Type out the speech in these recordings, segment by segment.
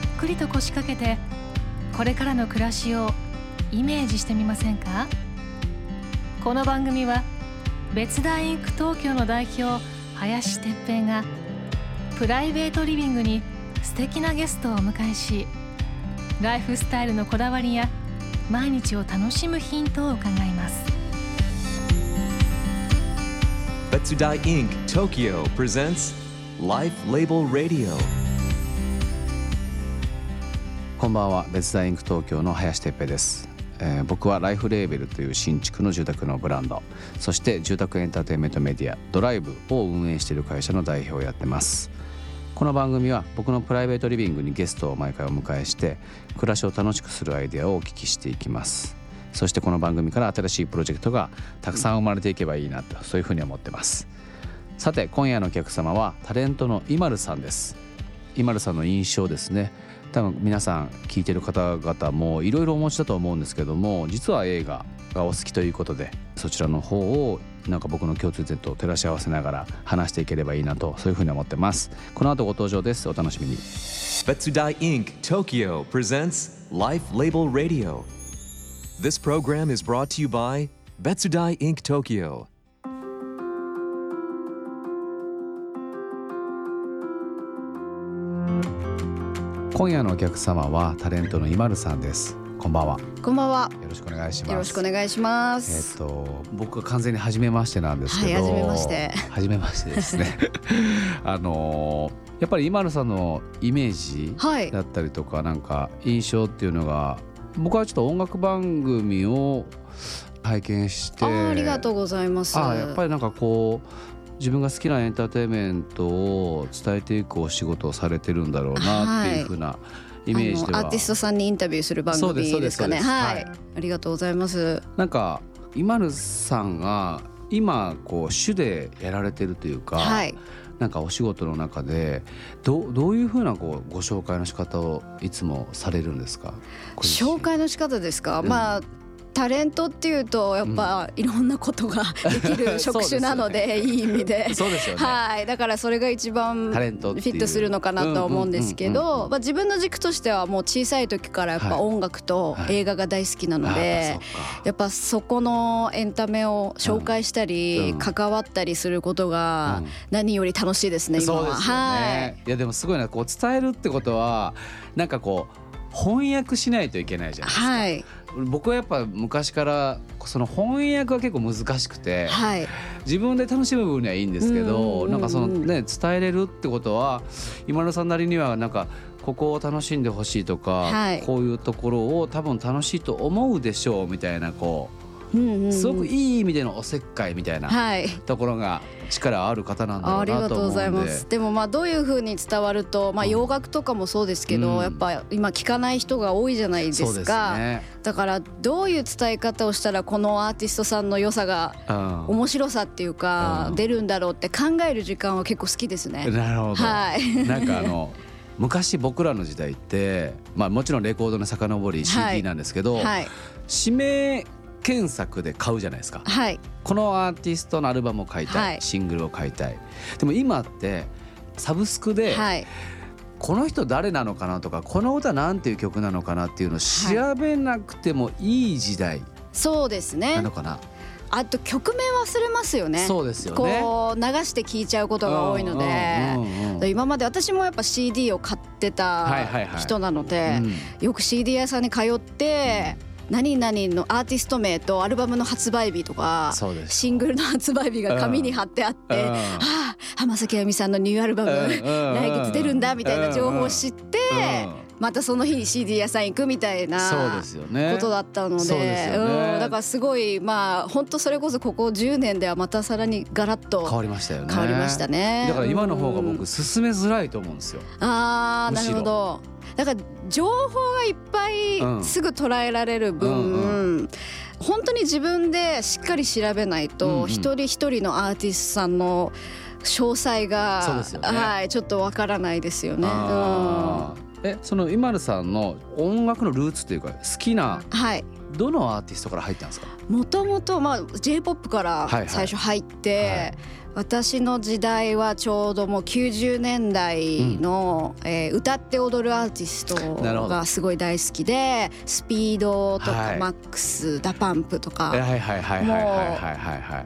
っくりと腰掛けてこれからの暮らしをイメージしてみませんか？この番組は別大インク東京の代表林哲平がプライベートリビングに素敵なゲストをお迎えしライフスタイルのこだわりや毎日を楽しむヒントを伺います。別大インク Tokyo presents Life Label Radio こんばんは。別大インク東京の林哲平です、えー僕はライフレーベルという新築の住宅のブランド。そして住宅エンターテインメントメディアドライブを運営している会社の代表をやってます。この番組は僕のプライベートリビングにゲストを毎回お迎えして暮らしを楽しくするアイデアをお聞きしていきます。そしてこの番組から新しいプロジェクトがたくさん生まれていけばいいなとそういうふうに思ってます。さて今夜のお客様はタレントの i m a さんです。イマルさんの印象ですね。多分皆さん聞いてる方々もいろいろお持ちだと思うんですけども実は映画がお好きということでそちらの方をなんか僕の共通点と照らし合わせながら話していければいいなとそういうふうに思ってます。この後ご登場です。お楽しみに。別大インク Tokyo presents Life Label Radio. This program is brought to you by 別大インク Tokyo. 今夜のお客様はタレントのイマルさんですこんばんはこんばんは。よろしくお願いしますよろしくお願いしまえっ、す。と僕は完全に初めましてなんですけど、はい初めまして初めましてですね あのやっぱり今野さんのイメージはいだったりとかなんか印象っていうのが僕はちょっと音楽番組を拝見してありがとうございます。やっぱりなんかこう自分が好きなエンターテインメントを伝えていくお仕事をされてるんだろうなっていうふうなイメージでは、アーティストさんにインタビューする番組ですかね。はい、はいありがとうございます。なんか今野さんが今こう主でやられてるというか、はい。なんかお仕事の中でどうどういうふうなこうご紹介の仕方をいつもされるんですか？紹介の仕方ですか？うんまあ。タレントっていうとやっぱいろんなことが できる職種なのでいい意味で。そうですよね、はい、だからそれが一番フィットするのかなとは思うんですけどまあ自分の軸としてはもう小さい時からやっぱはい。音楽とはい。映画が大好きなのあでやっぱそこのエンタメを紹介したりうん。関わったりすることがうん。何より楽しいですね今は。そうですよね、い、やでもすごいな。こう伝えるってことはなんかこう翻訳しないといけないじゃないですか、はい。僕はやっぱ昔からその翻訳は結構難しくて、はい。自分で楽しむ分にはいいんですけうんなんかそのね伝えれるってことは今野さんなりにはなんかここを楽しんでほしいとか、はい。こういうところを多分楽しいと思うでしょうみたいなこうんうんううん。すごくいい意味でのおせっかいみたいなはい。ところが力ある方なんだろうありがとうごなと思うんでざいます。でもまあどういう風に伝わると、まあうん。洋楽とかもそうですけど、うん。やっぱ今聞かない人が多いじゃないですすか。ね、だからどういう伝え方をしたらこのアーティストさんの良さがうん。面白さっていうか、うん。出るんだろうって考える時間は結構好きですね。なるほど、はい。なんかあの 昔僕らの時代って、まあ、もちろんレコードの遡り CD なんですけど、はい。指名検索で買うじゃないですか。はい。このアーティストのアルバムを買いたい、はい。シングルを買いたい。でも今ってサブスクで、はい。この人誰なのかなとかこの歌なんていう曲なのかなっていうのを調べなくてもいい時代そうですなねのかな、あと曲名忘れますよね。そうですよね。こう流して聴いちゃうことが多いので、うんうんうんうん。今まで私もやっぱ CD を買ってはいはいはい。た人なので、うん。よく CD 屋さんに通って何々のアーティスト名とアルバムの発売日とかシングルの発売日が紙に貼ってあって、うん。はあ浜崎あゆみさんのニューアルバム、うんうん来月出るんだみたいな情報を知って、うん。またその日に CD 屋さん行くみたいなそうですよね。ことだったのでそうですよね。うんだからすごいまあ本当それこそここ10年ではまたさらにガラッと変わりましたよね。変わりましたね。だから今の方がうん。僕進めづらいと思うんですよ。あーなむしろ。るほどだから情報がいっぱうん。いすぐ捉えられる分、うん本当に自分でしっかり調べないうんうとん。一人一人のアーティストさんの詳細が、ね。はいちょっとわからないですよね。えその今るさんの音楽のルーツっていうか好きなうんはい。どのアーティストから入ったんですか？もともとまあ J−POP からはいはい。最初入って、はい私の時代はちょうどもう90年代の、えー歌って踊るアーティストがすごい大好きでスピードとはい。か MAX、DA PUMP とか。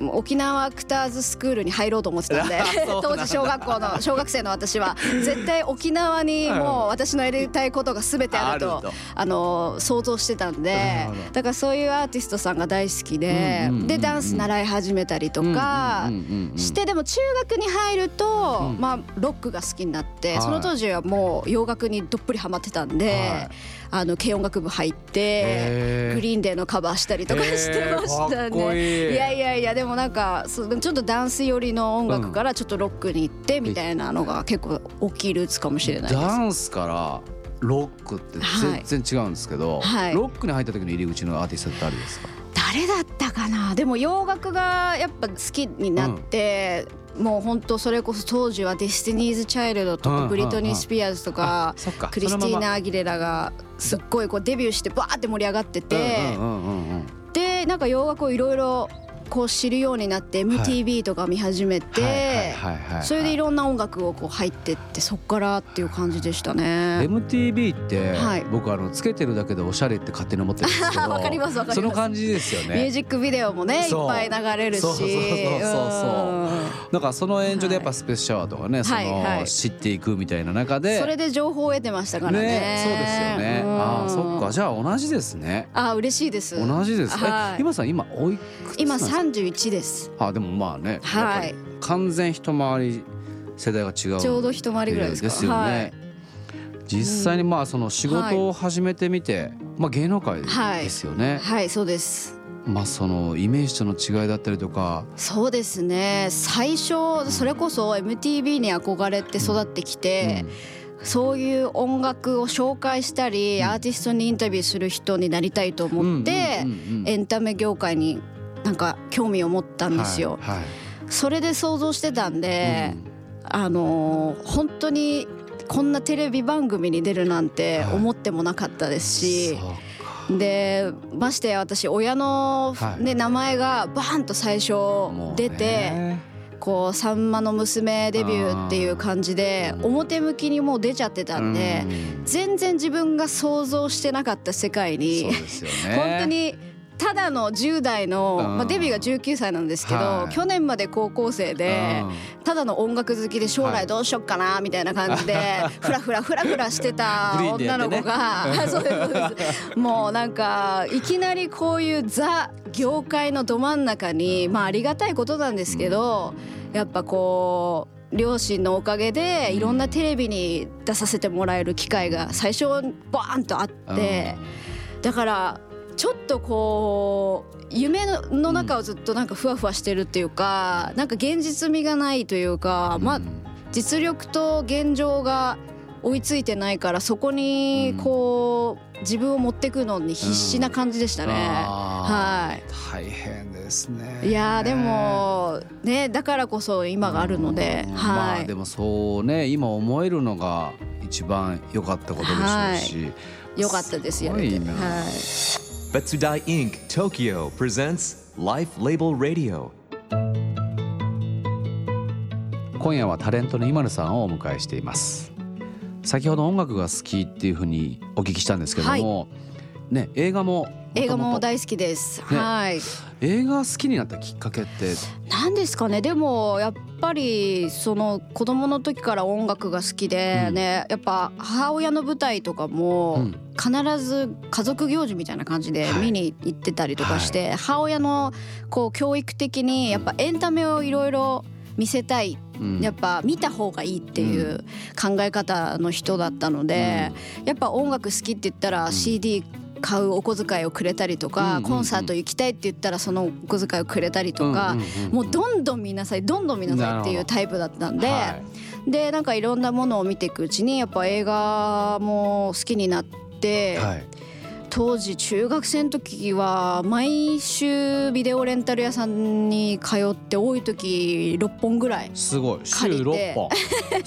もう沖縄アクターズスクールに入ろうと思ってたんで 当時小学校の小学生の私は絶対沖縄にもう私のやりたいことが全てあるとあの想像してたんなでだからそういうアーティストさんが大好きでうんうんうんうんでダンス習い始めたりとかうんうんうんうんしてでも中学に入るとうん。まあロックが好きになってはい。その当時はもう洋楽にどっぷりハマってたんはい。であの軽音楽部入って Green Day のカバーしたりとかしてましたね。いやいやいやでもなんかちょっとダンス寄りの音楽からちょっとロックに行ってみたいなのが結構大きいルーツかもしれないです。ダンスからロックって全然違うんですけど、はい。ロックに入った時の入り口のアーティストって誰ですか？誰だったかな？でも洋楽がやっぱ好きになって、もう本当それこそ当時は Destiny's Child とうんかブリトニー・スピアーズとかクリスティーナ・アギレラがすっごいこうデビューしてバーって盛り上がっててうんうんうんうんでなんか洋楽をいろいろこう知るようになって MTV とか見始めてそれでいろんな音楽をこう入ってってそっからっていう感じでしたね。MTV って、はい。僕あのつけてるだけでおしゃれって勝手に思ってるんですけど わかりますわかります。その感じですよミューねジックビデオもねいっぱい流れるし。そうそうそうそううん。だからその延長でやっぱスペースシャワーとかね、その、知っていくみたいな中で。それで情報を得てましたからね。そうですよね。うん。ああそっか。じゃあ同じですね。あ嬉しいです。同じです、はい。え今さん今おいくつ今三十一です。あでもまあね、はい完全一回り世代が違うちょうど一回りぐらいですか。ですよね、はい実際にまあその仕事を始めてみて、まあ芸能界はいですよね、はいそうです。まあそのイメージとの違いだったりとかそうですね。最初それこそ MTV に憧れて育ってきて。そういう音楽を紹介したり、アーティストにインタビューする人になりたいと思って、うんうんうんうんエンタメ業界になんか興味を持ったんですよ。はいはい。それで想像してたんで、あのー本当にこんなテレビ番組に出るなんてはい。思ってもなかったですし、そうでましてや私親の、はい。ね名前がバーンと最初出て、ねこう「さんまの娘デビュー」っていう感じでうん。表向きにもう出ちゃってたんで、うん。全然自分が想像してなかった世界に、ね。本当にただの10代の、うん。まあ、デビューが19歳なんですけど、はい。去年まで高校生で、ただの音楽好きで将来どうしよっかなみたいな感じでふらふらふらふらしてた女の子がそうです そうです。もうなんかいきなりこういうザ業界のど真ん中にまあありがたいことなんですけどやっぱこう両親のおかげでいろんなテレビに出させてもらえる機会が最初バーンとあってだからちょっとこう夢のの中をずっとなんかふわふわしてるっていうかなんか現実味がないというかまあ実力と現状が追いついてないからそこにこう自分を持ってくのに必死な感じでしたね。は大変ですねい。いやーでもねだからこそ今があるので、うんまはいあで。もそうね今思えるのが一番良かったことでしょうし、よかったですよね。はい。Betsudai Inc. Tokyo presents Life Label Radio. 今夜はタレントの今野さんをお迎えしています先ほど音楽が好きっていうふうにお聞きしたんですけども、ね映画も映画も大好きです。ねはい。映画好きになったきっかけって？なんですかねでもやっぱりその子供の時から音楽が好きでね、やっぱ母親の舞台とかうもん必ず家族行事みたいな感じではい。見に行ってたりとかして、母親のこう教育的にやっぱエンタメをいろいろ見せたい。うん。やっぱ見た方がいいっていう考え方の人だったので、やっぱ音楽好きって言ったら CD 買うお小遣いをくれたりとか、うんうんうん。コンサート行きたいって言ったらそのお小遣いをくれたりとか、うんうんうんもうどんどん見なさいどんどん見なさいっていうタイプだったんで、はい。でなんかいろんなものを見ていくうちにやっぱ映画も好きになって、はい。当時中学生の時は毎週ビデオレンタル屋さんに通って多い時6本ぐらいすごい。週借りて。6本。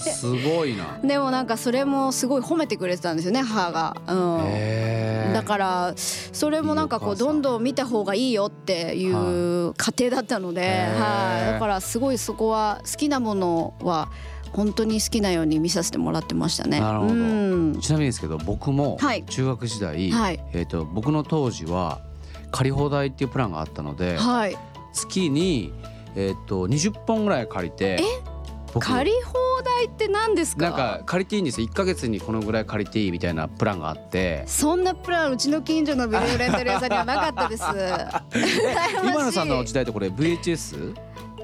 すごいな。でもなんかそれもすごい褒めてくれてたんですよね母が、うん、だからそれもなんかこうどんどん見た方がいいよっていう家庭だったので、はい、だからすごいそこは好きなものは本当に好きなように見させてもらってましたね。なるほど。うん。ちなみにですけど僕もはい。中学時代、はい。えー、と僕の当時は借り放題っていうプランがあったのではい、月に、えー、と20本ぐらい借りて僕借り放題って何ですか？なんか借りていいんですよ。1ヶ月にこのぐらい借りていいみたいなプランがあって。そんなプランうちの近所のビデオレンタル屋さんにはなかったです。今野さんの時代ってこれ VHS?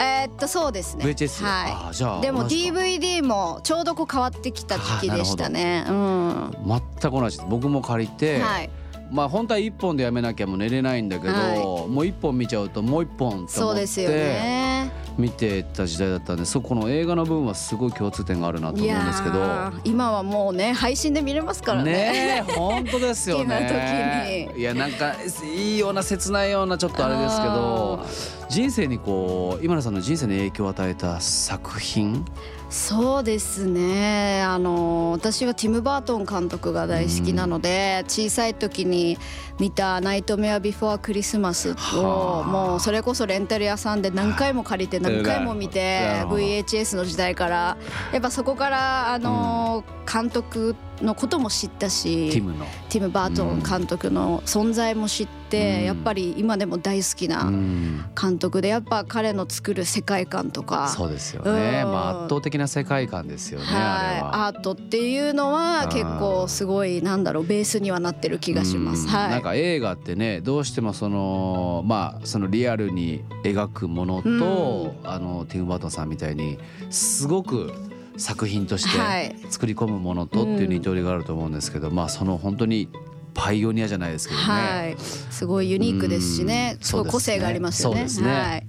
えーっとそうですね。VHS? はあーじゃあい。でも DVD もちょうどこう変わってきた時期でしたね。うん。全く同じ僕も借りて、はい。まあ本当は1本でやめなきゃもう寝れないんだけど、はいもう1本見ちゃうともう1本と思っそうですよてね。見てた時代だったんでそこの映画の部分はすごい共通点があるなと思うんですけど。今はもうね配信で見れますからね。ねえ本当ですよね。いやなんかいいような切ないようなちょっとあれですけど人生にこう今野さんの人生に影響を与えた作品？そうですね。あの私はティム・バートン監督が大好きなので、小さい時に見た「ナイトメア・ビフォー・クリスマス」はあ。をもうそれこそレンタル屋さんで何回も借りて何回も見なて VHS の時代からやっぱそこからあの監督のことも知ったしティムの。ティム・バートン監督の存在も知って、うん。やっぱり今でも大好きうなん。監督でやっぱ彼の作る世界観とか。そうですよね、うん。まあ、圧倒的な世界観ですよね、あれは。い、は。アートっていうのは結構すごいなんだろうベースにはなってる気がします。うん。はい。なんか映画ってねどうしてもそのまあそのリアルに描くものと、あのティム・バートンさんみたいにすごく作品としはい。て作り込むものとっていう二通りがあると思うんですけど、まあその本当にパイオニアじゃないですけどね。はい。すごいユニークですしね。うんすごい個性がありますよね。ですねはい。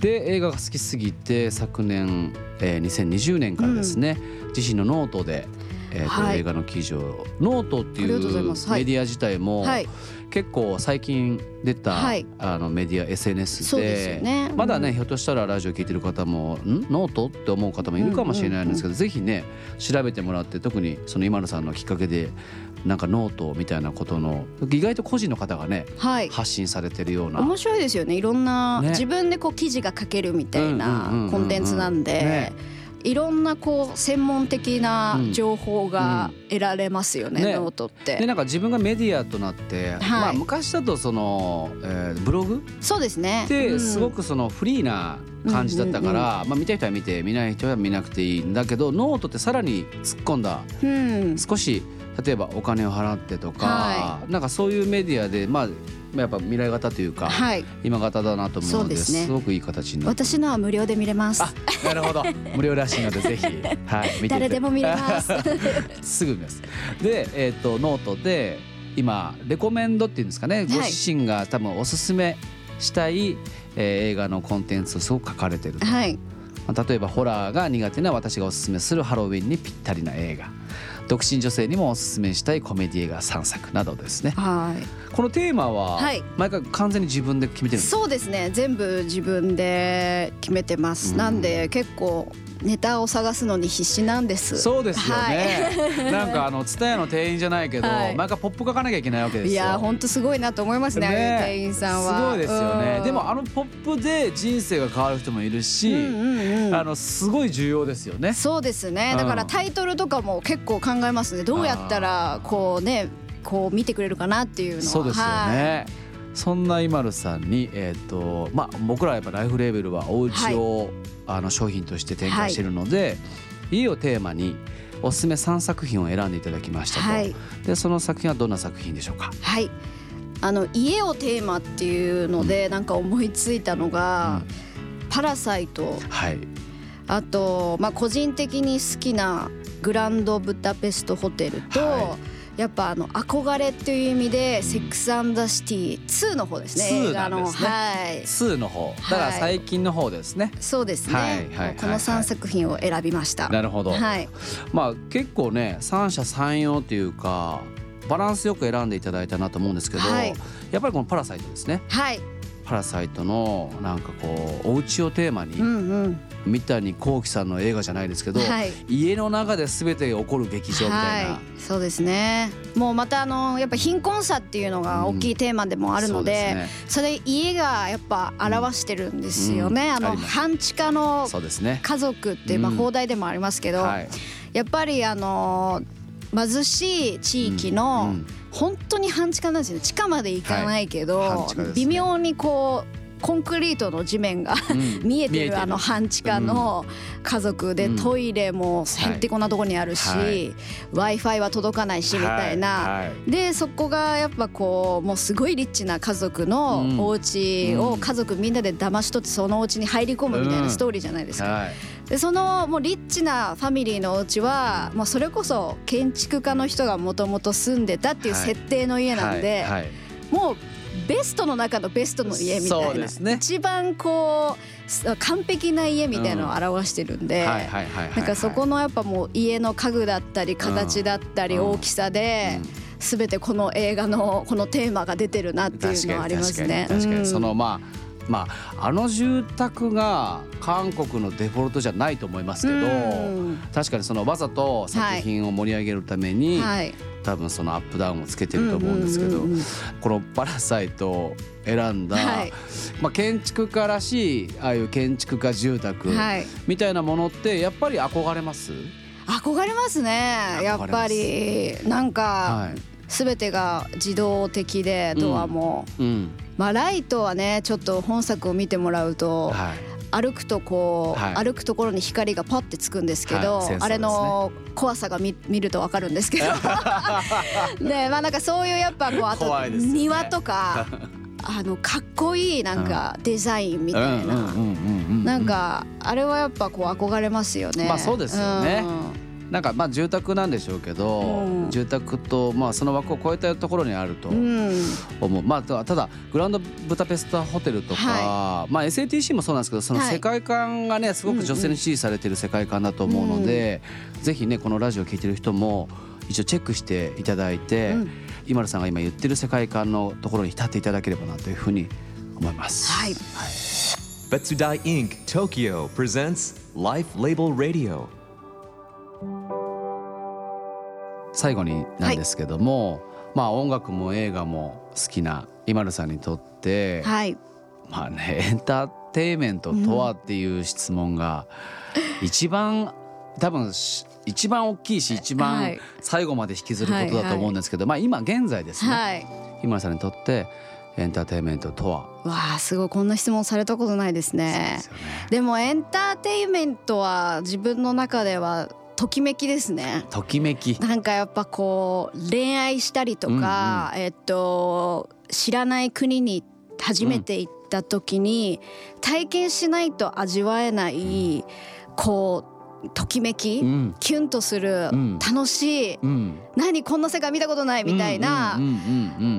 で映画が好きすぎて昨年、えー、2020年からですね、自身のノートで、えーとはい映画の記事をノートっていうメディア自体も、はい。結構最近出た、はいあのメディア SNS でそうですよねまだね、うんひょっとしたらラジオ聞いてる方も「ん？ノート?」って思う方もいるかもしれないんですけど、ぜひね調べてもらって特にその今野さんのきっかけでなんかノートみたいなことの意外と個人の方がねはい。発信されてるような。面白いですよね。いろんな、ね自分でこう記事が書けるみたいうんうんうんなうんコンテンツなんで。ねいろんなこう専門的な情報が得られますよね、うん。ね。ノートって。でなんか自分がメディアとなって、まあ、昔だとその、えーブログ？そうですね。うん。ですごくそのフリーな感じだったから、まあ、見たい人は見て見ない人は見なくていいんだけどノートってさらに突っ込んだ。うん、少し例えばお金を払ってとか、はなんかそういうメディアでまあやっぱ未来型というか、はい。今型だなと思うのですねすごくいい形に私のは無料で見れます。あなるほど 無料らしいのでぜひ、はい、誰でも見れます。すぐ見ます。で、えっ、とノートで今レコメンドっていうんですかね、ご自身が多分おすすめしたい、えー映画のコンテンツをすごく書かれてると。はい。まあ例えばホラーが苦手な私がおすすめするハロウィンにぴったりな映画。独身女性にもおすすめしたいコメディ映画3作などですね。はい。このテーマははい毎回完全に自分で決めてるんですか？そうですね。全部自分で決めてます。うんなんで結構ネタを探すのに必死なんです。そうですよね。なんかあのツタヤの店員じゃないけど、はい毎回ポップ書かなきゃいけないわけですよ。いや本当すごいなと思いますね。ああいう店員さんは。すごいですよねうんでもあのポップで人生が変わる人もいるし、うんうんうんあのすごい重要ですよねそうですね。うんだからタイトルとかも結構考えますね。どうやったらこうねこう見てくれるかなっていうのは。そうですよはい。ね、そんなイマルさんに、えーとまあ、僕らはやっぱライフレーベルはお家を、あの商品として展開しているので、家をテーマにおすすめ3作品を選んでいただきましたと、はい。でその作品はどんな作品でしょうか？はい。あの家をテーマっていうのでなんか思いついたのが、パラサイト。はい。あとまあ個人的に好きなグランドブダペストホテルと、はやっぱあの憧れっていう意味で、セックスアンドザシティ2の方ですね2映画の。ねはい。2の方。だから最近の方ですね、そうですね、はいはいはいはい。この3作品を選びました。なるほど、はい。まあ結構ね三者三様というかバランスよく選んでいただいたなと思うんですけど、はい。やっぱりこの「パラサイト」ですね。はい「パラサイト」のなんかこうお家をテーマに、うんうん。三谷幸喜さんの映画じゃないですけど、はい。家の中で全て起こる劇場みたいな、はい、そうですね。もうまたあのやっぱ貧困さっていうのが大きいテーマでもあるので,、それ家がやっぱ表してるんですよね、あのうん。あります。半地下の家族って、まあ、うん。放題でもありますけど、はい。やっぱりあの貧しい地域の、うん本当に半地下なんですよ。地下まで行かないけど、微妙にこうコンクリートの地面がうん。見えてるあの半地下の家族でうん。トイレもへんてこなとこにあるし、はい。w i f i は届かないしみたいな。でそこがやっぱこうもうすごいリッチな家族のうん。お家を家族みんなで騙し取ってそのお家に入り込むみたいなストーリーじゃないですか。はいでそのもうリッチなファミリーのお家はもうそれこそ建築家の人がもともと住んでたっていうはい。設定の家なんで、はい。はい。もうベストの中のベストの家みたそいうな、ね。一番こうす完璧な家みたいなのを表してるんで、なんかそこのやっぱもう家の家具だったり形だったりうん。大きさでうん。全てこの映画のこのテーマが出てるなっていうのはありますね。確かにそのまあまああの住宅が韓国のデフォルトじゃないと思いますけど、うん。確かにそのわざと作品を盛り上げるために、はい、多分そのアップダウンをつけてると思うんですけど、うんうんうんうん。この「パラサイト」を選んだ、はい。まあ、建築家らしいああいう建築家住宅はい。みたいなものってやっぱり憧れます、憧れますね。やっぱり。なんかはい全てが自動的でドアも、うん。まあライトはねちょっと本作を見てもらうと、はい。歩くとこう、はい。歩くところに光がパッてつくんですけど、はい。ねあれの怖さが見見るとわかるんですけど。でまあなんかそういうやっぱこうあと庭とか あのかっこいいなんかデザインみたいな、うんうんうんうんうん。なんかあれはやっぱこう憧れますよね。まあそうですよね。うんなんかまあ住宅なんでしょうけど、うん。住宅とまあその枠を超えたところにあるとうん。思う、まあただただグランドブタペストホテルとか、はまあ SATC もそうなんですけどそのはい。世界観がねすごく女性に支持されてる世界観だと思うので、ぜひねこのラジオを聞いてる人も一応チェックしていただいて、うん。今田さんが今言ってる世界観のところに立っていただければなというふうに思います。はい。Betsudai Inc. Tokyo presents Life Label Radio. 最後になんですけども、まあ音楽も映画も好きな今田さんにとって、はい。まあねエンターテインメントとはっていう質問が 一番多分し一番大きいし一は番い。最後まで引きずることだと思うんですけど、まあ今現在ですね、はい。今田さんにとってエンターテインメントとは？わあすごいこんな質問されたことないですね。ね。でもエンターテインメントは自分の中ではときめきですね。ときめき。なんかやっぱこう恋愛したりとか、えっと知らない国に初めて行った時に、体験しないと味わえないこうときめき、うん。キュンとする、うん。楽しい、うん、何こんな世界見たことないみたいな、うんうんうんう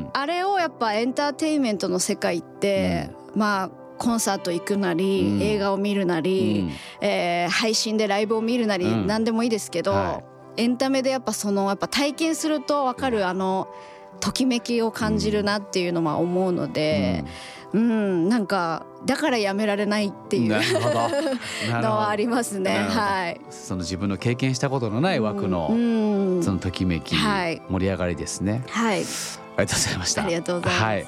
んあれをやっぱエンターテインメントの世界って、まあコンサート行くなり、うん。映画を見るなり、えー配信でライブを見るなり、うん。何でもいいですけど、はエンタメでやっぱそのやっぱ体験すると分かるあのときめきを感じるなっていうのは思うので、うん。なんかだからやめられないっていう のはありますね。はい。その自分の経験したことのない枠の、うん。そのときめき、はい。盛り上がりですね。はい。ありがとうございました。ありがとうございますはい、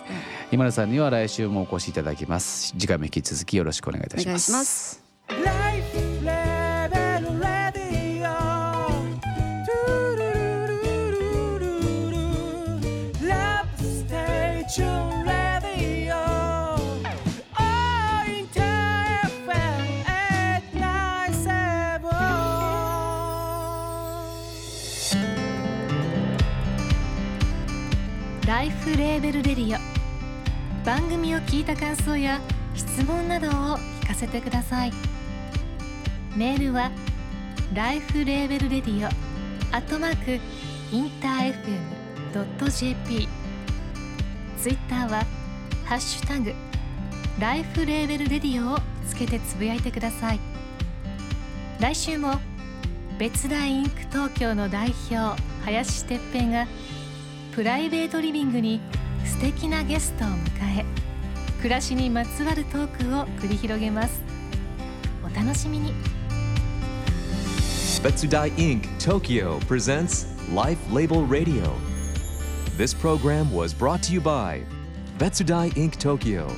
今田さんには来週もお越しいただきます。次回も引き続きよろしくお願いいたします。フレーベルレディオ番組を聞いた感想や質問などを聞かせてください。メールはライフレーベルレディオアットマークインター FM.jp ツイッターはハッシュタグライフレーベルレディオをつけてつぶやいてください。来週も別大インク東京の代表林哲平がプライベートリビングに素敵なゲストを迎え暮らしにまつわるトークを繰り広げますお楽しみに Betsudai Inc. Tokyo presents Life Label Radio. This program was brought to you by Betsudai Inc. Tokyo